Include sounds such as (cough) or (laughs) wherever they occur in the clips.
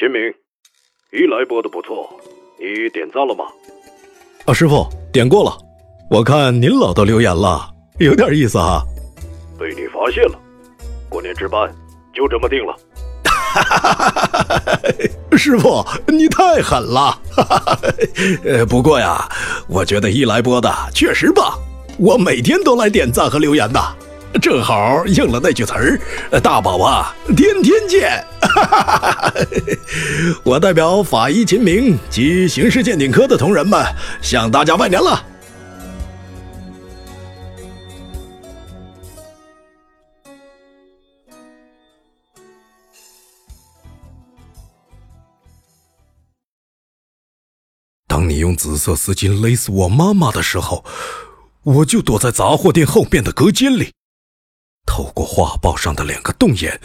秦明，一来播的不错，你点赞了吗？啊，师傅点过了，我看您老都留言了，有点意思啊。被你发现了，过年值班就这么定了。(laughs) 师傅，你太狠了。(laughs) 呃，不过呀，我觉得一来播的确实棒，我每天都来点赞和留言的。正好应了那句词儿：“大宝啊，天天见。”我代表法医秦明及刑事鉴定科的同仁们向大家拜年了。当你用紫色丝巾勒死我妈妈的时候，我就躲在杂货店后面的隔间里。透过画报上的两个洞眼，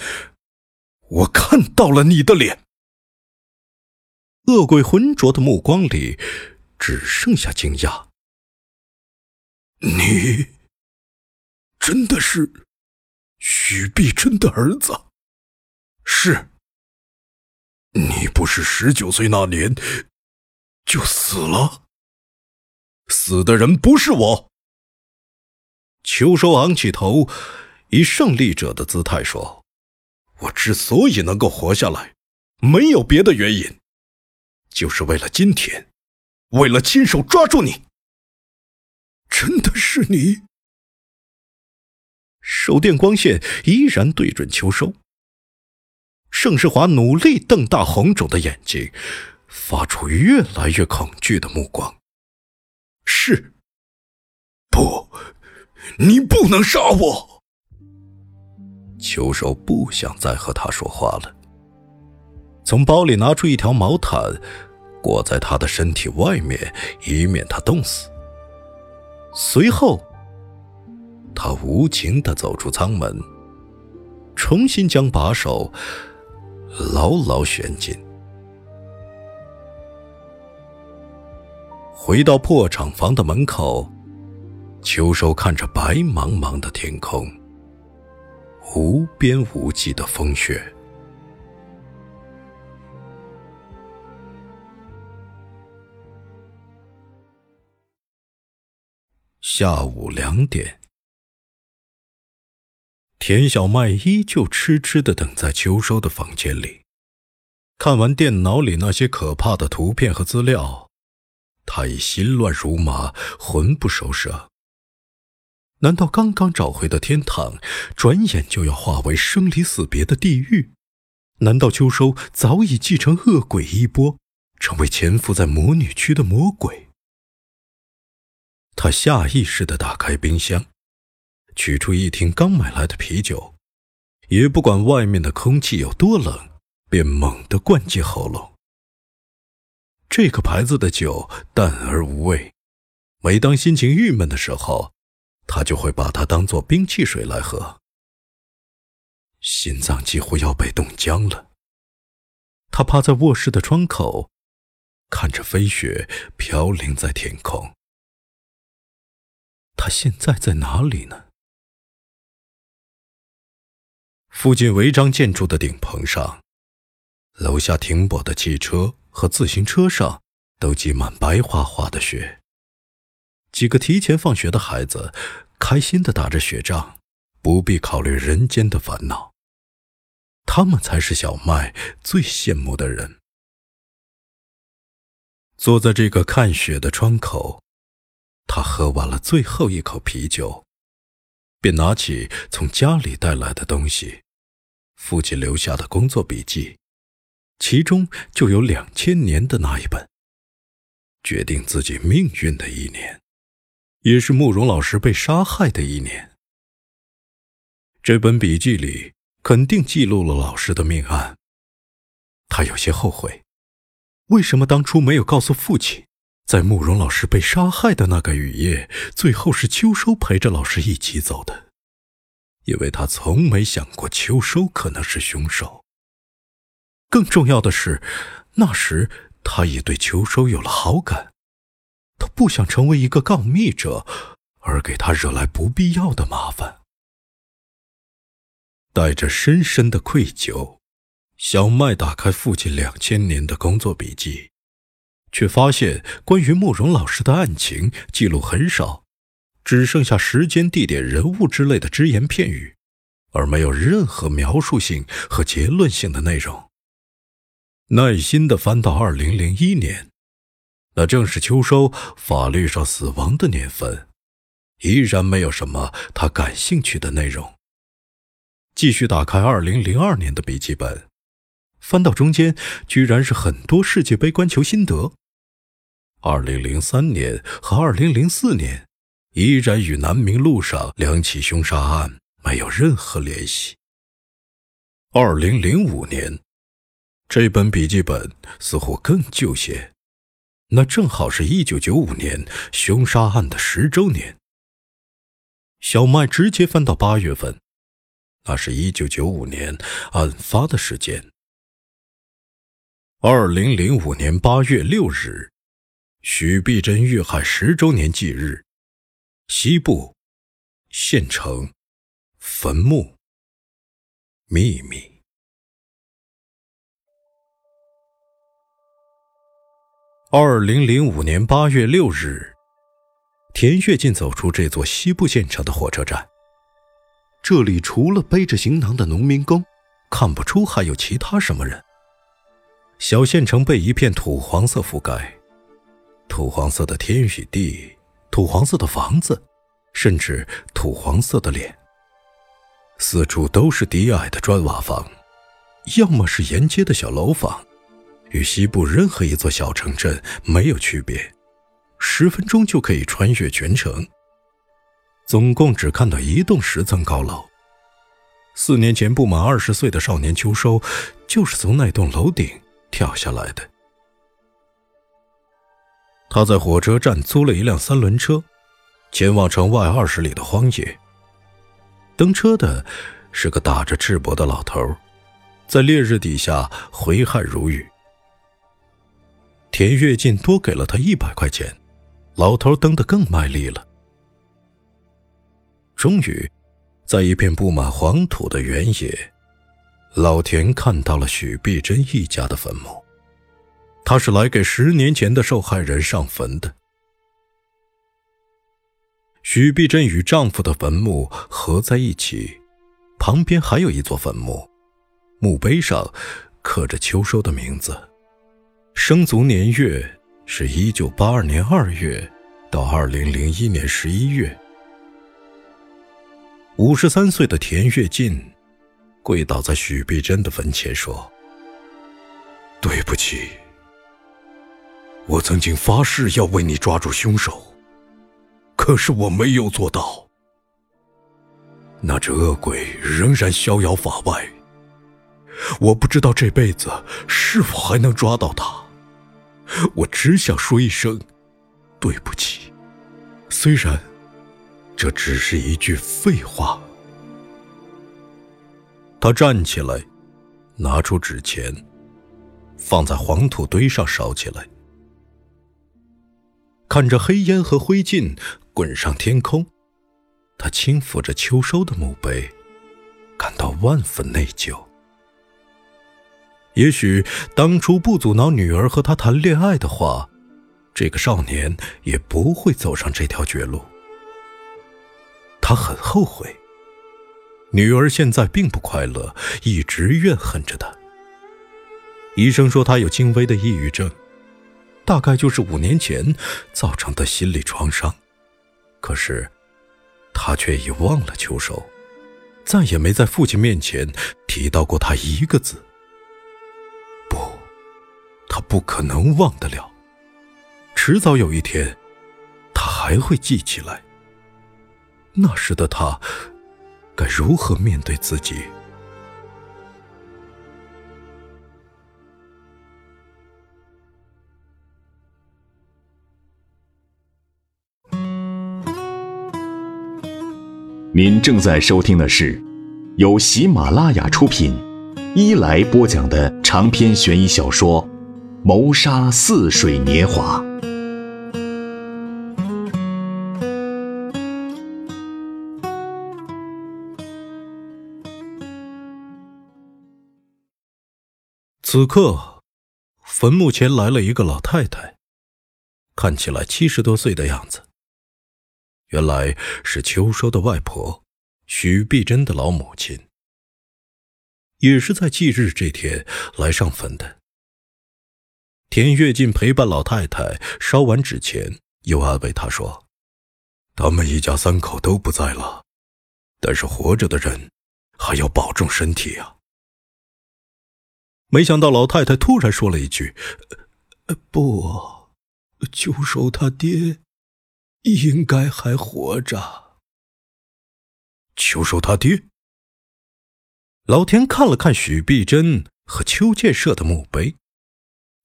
我看到了你的脸。恶鬼浑浊的目光里只剩下惊讶。你真的是许碧春的儿子？是。你不是十九岁那年就死了？死的人不是我。秋收昂起头。以胜利者的姿态说：“我之所以能够活下来，没有别的原因，就是为了今天，为了亲手抓住你。真的是你！”手电光线依然对准秋收。盛世华努力瞪大红肿的眼睛，发出越来越恐惧的目光。是，不，你不能杀我！秋收不想再和他说话了，从包里拿出一条毛毯，裹在他的身体外面，以免他冻死。随后，他无情的走出舱门，重新将把手牢牢旋紧。回到破厂房的门口，秋收看着白茫茫的天空。无边无际的风雪。下午两点，田小麦依旧痴痴的等在秋收的房间里。看完电脑里那些可怕的图片和资料，他已心乱如麻，魂不守舍。难道刚刚找回的天堂，转眼就要化为生离死别的地狱？难道秋收早已继承恶鬼衣钵，成为潜伏在魔女区的魔鬼？他下意识地打开冰箱，取出一听刚买来的啤酒，也不管外面的空气有多冷，便猛地灌进喉咙。这个牌子的酒淡而无味，每当心情郁闷的时候。他就会把它当做冰汽水来喝，心脏几乎要被冻僵了。他趴在卧室的窗口，看着飞雪飘零在天空。他现在在哪里呢？附近违章建筑的顶棚上，楼下停泊的汽车和自行车上都积满白花花的雪。几个提前放学的孩子，开心的打着雪仗，不必考虑人间的烦恼。他们才是小麦最羡慕的人。坐在这个看雪的窗口，他喝完了最后一口啤酒，便拿起从家里带来的东西——父亲留下的工作笔记，其中就有两千年的那一本，决定自己命运的一年，也是慕容老师被杀害的一年。这本笔记里肯定记录了老师的命案。他有些后悔，为什么当初没有告诉父亲，在慕容老师被杀害的那个雨夜，最后是秋收陪着老师一起走的？因为他从没想过秋收可能是凶手。更重要的是，那时他已对秋收有了好感，他不想成为一个告密者，而给他惹来不必要的麻烦。带着深深的愧疚，小麦打开父亲两千年的工作笔记，却发现关于慕容老师的案情记录很少，只剩下时间、地点、人物之类的只言片语，而没有任何描述性和结论性的内容。耐心地翻到二零零一年，那正是秋收法律上死亡的年份，依然没有什么他感兴趣的内容。继续打开二零零二年的笔记本，翻到中间，居然是很多世界杯观球心得。二零零三年和二零零四年，依然与南明路上两起凶杀案没有任何联系。二零零五年，这本笔记本似乎更旧些，那正好是一九九五年凶杀案的十周年。小麦直接翻到八月份。那是一九九五年案发的时间。二零零五年八月六日，许碧珍遇害十周年忌日，西部县城坟墓秘密。二零零五年八月六日，田跃进走出这座西部县城的火车站。这里除了背着行囊的农民工，看不出还有其他什么人。小县城被一片土黄色覆盖，土黄色的天与地，土黄色的房子，甚至土黄色的脸。四处都是低矮的砖瓦房，要么是沿街的小楼房，与西部任何一座小城镇没有区别，十分钟就可以穿越全城。总共只看到一栋十层高楼。四年前不满二十岁的少年秋收，就是从那栋楼顶跳下来的。他在火车站租了一辆三轮车，前往城外二十里的荒野。登车的是个打着赤膊的老头，在烈日底下挥汗如雨。田跃进多给了他一百块钱，老头蹬得更卖力了。终于，在一片布满黄土的原野，老田看到了许碧珍一家的坟墓。他是来给十年前的受害人上坟的。许碧珍与丈夫的坟墓合在一起，旁边还有一座坟墓，墓碑上刻着秋收的名字，生卒年月是一九八二年二月到二零零一年十一月。五十三岁的田跃进跪倒在许碧珍的坟前说：“对不起，我曾经发誓要为你抓住凶手，可是我没有做到。那只恶鬼仍然逍遥法外，我不知道这辈子是否还能抓到他。我只想说一声对不起，虽然……”这只是一句废话。他站起来，拿出纸钱，放在黄土堆上烧起来。看着黑烟和灰烬滚上天空，他轻抚着秋收的墓碑，感到万分内疚。也许当初不阻挠女儿和他谈恋爱的话，这个少年也不会走上这条绝路。他很后悔，女儿现在并不快乐，一直怨恨着他。医生说他有轻微的抑郁症，大概就是五年前造成的心理创伤。可是，他却已忘了秋收，再也没在父亲面前提到过他一个字。他不可能忘得了。迟早有一天，他还会记起来。那时的他，该如何面对自己？您正在收听的是由喜马拉雅出品、伊来播讲的长篇悬疑小说《谋杀似水年华》。此刻，坟墓前来了一个老太太，看起来七十多岁的样子。原来是秋收的外婆，许碧珍的老母亲，也是在忌日这天来上坟的。田跃进陪伴老太太烧完纸钱，又安慰她说：“他们一家三口都不在了，但是活着的人还要保重身体啊。”没想到老太太突然说了一句：“呃不，秋收他爹。”应该还活着。秋收他爹。老田看了看许碧珍和邱建设的墓碑，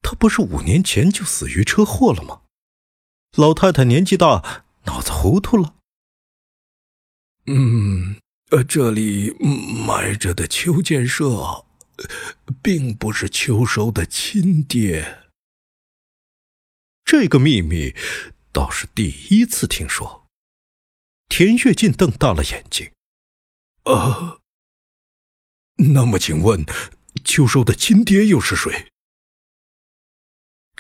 他不是五年前就死于车祸了吗？老太太年纪大，脑子糊涂了。嗯，呃，这里埋着的邱建设，并不是秋收的亲爹。这个秘密。倒是第一次听说。田跃进瞪大了眼睛。啊，那么请问，秋收的亲爹又是谁？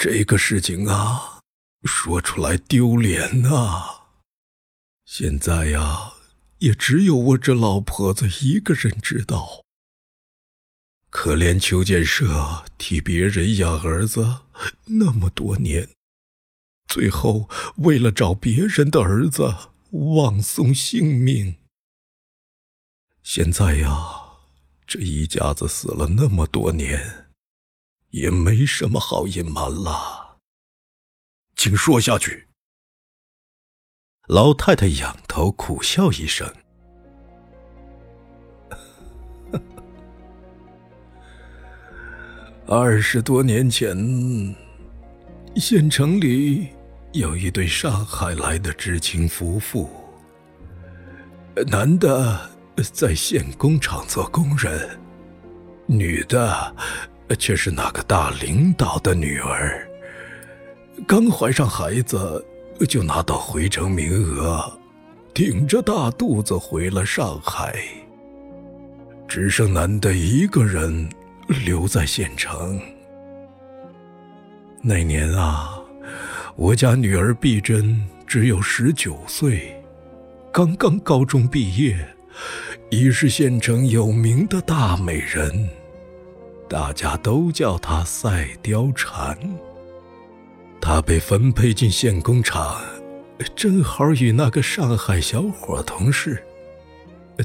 这个事情啊，说出来丢脸呐！现在呀，也只有我这老婆子一个人知道。可怜邱建设替别人养儿子那么多年。最后，为了找别人的儿子，枉送性命。现在呀，这一家子死了那么多年，也没什么好隐瞒了。请说下去。老太太仰头苦笑一声：“ (laughs) 二十多年前，县城里……”有一对上海来的知青夫妇，男的在县工厂做工人，女的却是那个大领导的女儿。刚怀上孩子，就拿到回城名额，挺着大肚子回了上海，只剩男的一个人留在县城。那年啊。我家女儿碧珍只有十九岁，刚刚高中毕业，已是县城有名的大美人，大家都叫他赛貂蝉。他被分配进县工厂，正好与那个上海小伙同事。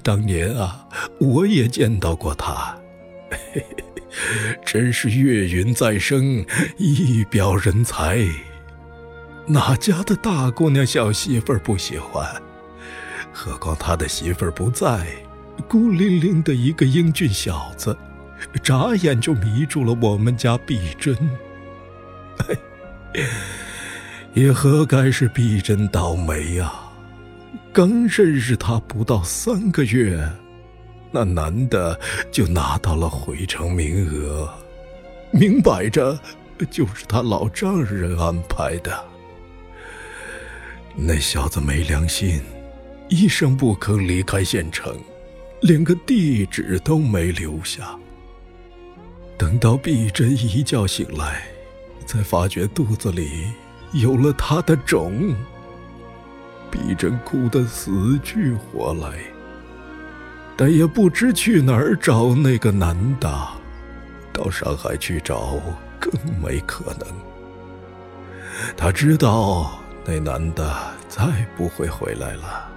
当年啊，我也见到过他，(laughs) 真是月云再生，一表人才。哪家的大姑娘小媳妇儿不喜欢？何况他的媳妇儿不在，孤零零的一个英俊小子，眨眼就迷住了我们家碧珍。也何该是碧珍倒霉呀！刚认识他不到三个月，那男的就拿到了回城名额，明摆着就是他老丈人安排的。那小子没良心，一声不吭离开县城，连个地址都没留下。等到碧珍一觉醒来，才发觉肚子里有了他的种。碧珍哭得死去活来，但也不知去哪儿找那个男的。到上海去找更没可能。他知道那男的再不会回来了，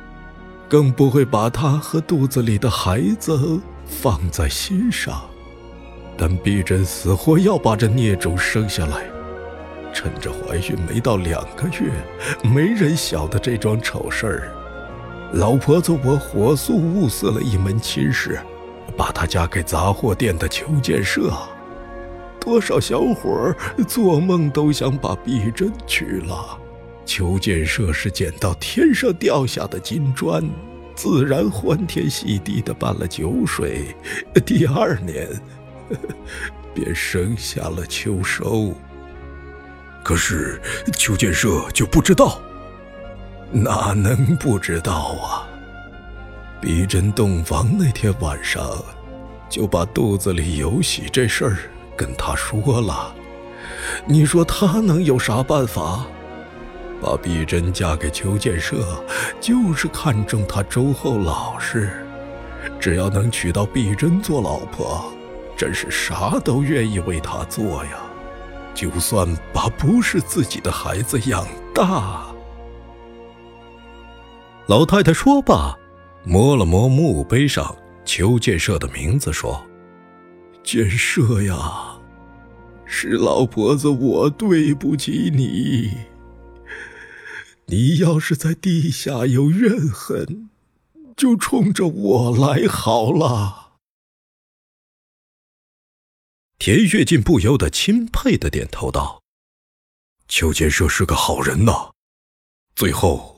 更不会把他和肚子里的孩子放在心上。但碧珍死活要把这孽种生下来，趁着怀孕没到两个月，没人晓得这桩丑事儿。老婆子，我火速物色了一门亲事，把她嫁给杂货店的邱建设。多少小伙儿做梦都想把碧珍娶了。邱建设是捡到天上掉下的金砖，自然欢天喜地的办了酒水。第二年，(laughs) 便生下了秋收。可是邱建设就不知道。哪能不知道啊？碧珍洞房那天晚上，就把肚子里有喜这事儿跟他说了。你说他能有啥办法？把碧珍嫁给邱建设，就是看中他周厚老实。只要能娶到碧珍做老婆，真是啥都愿意为他做呀。就算把不是自己的孩子养大。老太太说罢，摸了摸墓碑上邱建设的名字，说：“建设呀，是老婆子我对不起你。你要是在地下有怨恨，就冲着我来好了。”田跃进不由得钦佩的点头道：“邱建设是个好人呐。”最后。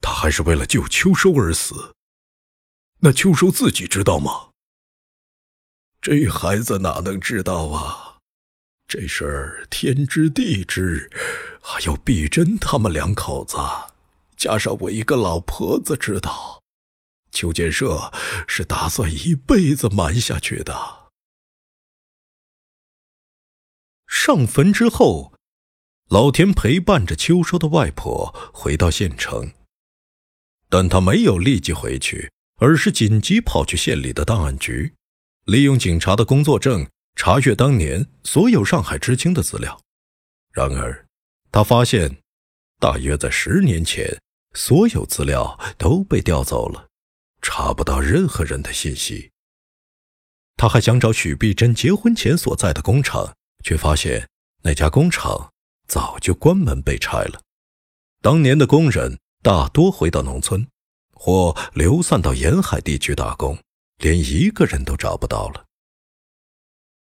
他还是为了救秋收而死。那秋收自己知道吗？这孩子哪能知道啊？这事儿天知地知，还有碧珍他们两口子，加上我一个老婆子知道。邱建设是打算一辈子瞒下去的。上坟之后，老田陪伴着秋收的外婆回到县城。但他没有立即回去，而是紧急跑去县里的档案局，利用警察的工作证查阅当年所有上海知青的资料。然而，他发现，大约在十年前，所有资料都被调走了，查不到任何人的信息。他还想找许碧珍结婚前所在的工厂，却发现那家工厂早就关门被拆了，当年的工人。大多回到农村，或流散到沿海地区打工，连一个人都找不到了。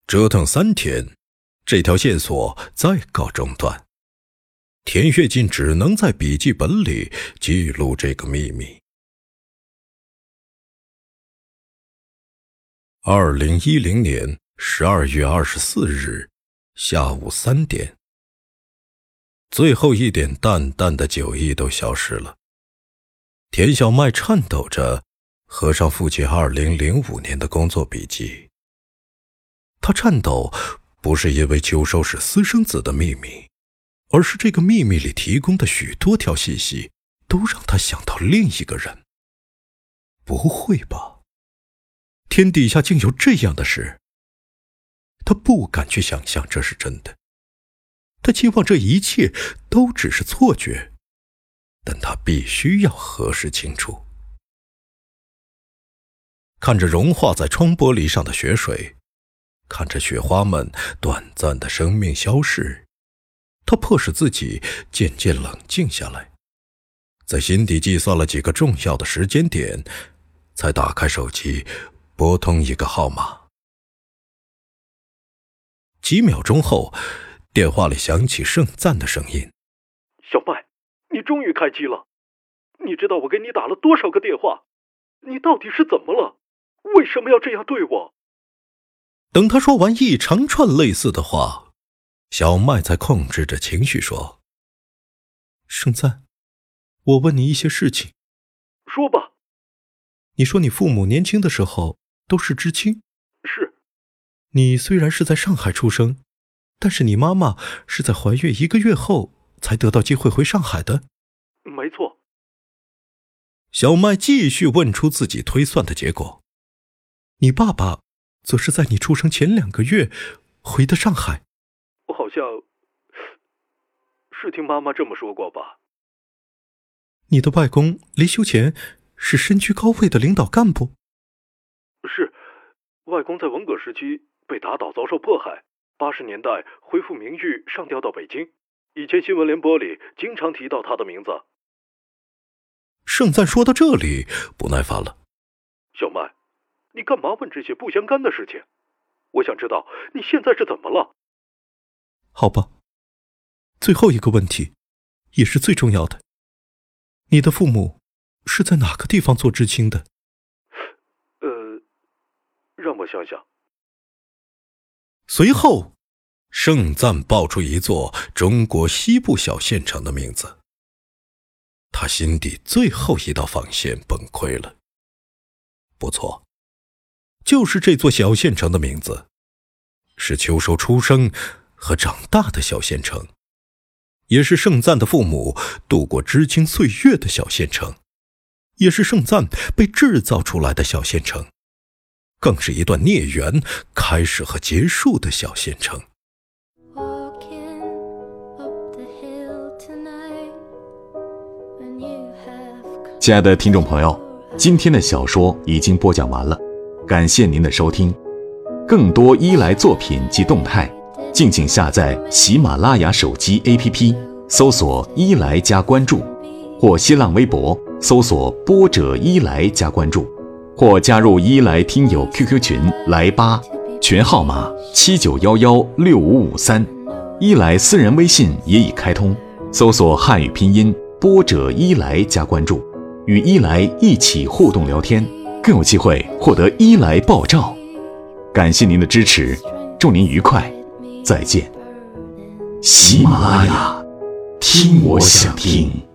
折腾三天，这条线索再告中断。田跃进只能在笔记本里记录这个秘密。二零一零年十二月二十四日下午三点。最后一点淡淡的酒意都消失了。田小麦颤抖着合上父亲二零零五年的工作笔记。他颤抖，不是因为秋收是私生子的秘密，而是这个秘密里提供的许多条信息都让他想到另一个人。不会吧？天底下竟有这样的事？他不敢去想象这是真的。他期望这一切都只是错觉，但他必须要核实清楚。看着融化在窗玻璃上的雪水，看着雪花们短暂的生命消逝，他迫使自己渐渐冷静下来，在心底计算了几个重要的时间点，才打开手机，拨通一个号码。几秒钟后。电话里响起盛赞的声音：“小麦，你终于开机了！你知道我给你打了多少个电话？你到底是怎么了？为什么要这样对我？”等他说完一长串类似的话，小麦才控制着情绪说：“盛赞，我问你一些事情。说吧。你说你父母年轻的时候都是知青？是。你虽然是在上海出生。”但是你妈妈是在怀孕一个月后才得到机会回上海的，没错。小麦继续问出自己推算的结果，你爸爸则是在你出生前两个月回的上海。我好像是听妈妈这么说过吧。你的外公离休前是身居高位的领导干部。是，外公在文革时期被打倒，遭受迫害。八十年代恢复名誉，上调到北京。以前新闻联播里经常提到他的名字。盛赞说到这里不耐烦了：“小麦，你干嘛问这些不相干的事情？我想知道你现在是怎么了。”好吧，最后一个问题，也是最重要的。你的父母是在哪个地方做知青的？呃，让我想想。随后。盛赞报出一座中国西部小县城的名字，他心底最后一道防线崩溃了。不错，就是这座小县城的名字，是秋收出生和长大的小县城，也是盛赞的父母度过知青岁月的小县城，也是盛赞被制造出来的小县城，更是一段孽缘开始和结束的小县城。亲爱的听众朋友，今天的小说已经播讲完了，感谢您的收听。更多伊莱作品及动态，敬请下载喜马拉雅手机 APP，搜索“伊莱”加关注，或新浪微博搜索“波者伊莱”加关注，或加入伊莱听友 QQ 群来吧，群号码七九幺幺六五五三，伊莱私人微信也已开通，搜索汉语拼音“波者伊莱”加关注。与伊莱一起互动聊天，更有机会获得伊莱爆照。感谢您的支持，祝您愉快，再见。喜马拉雅，听我想听。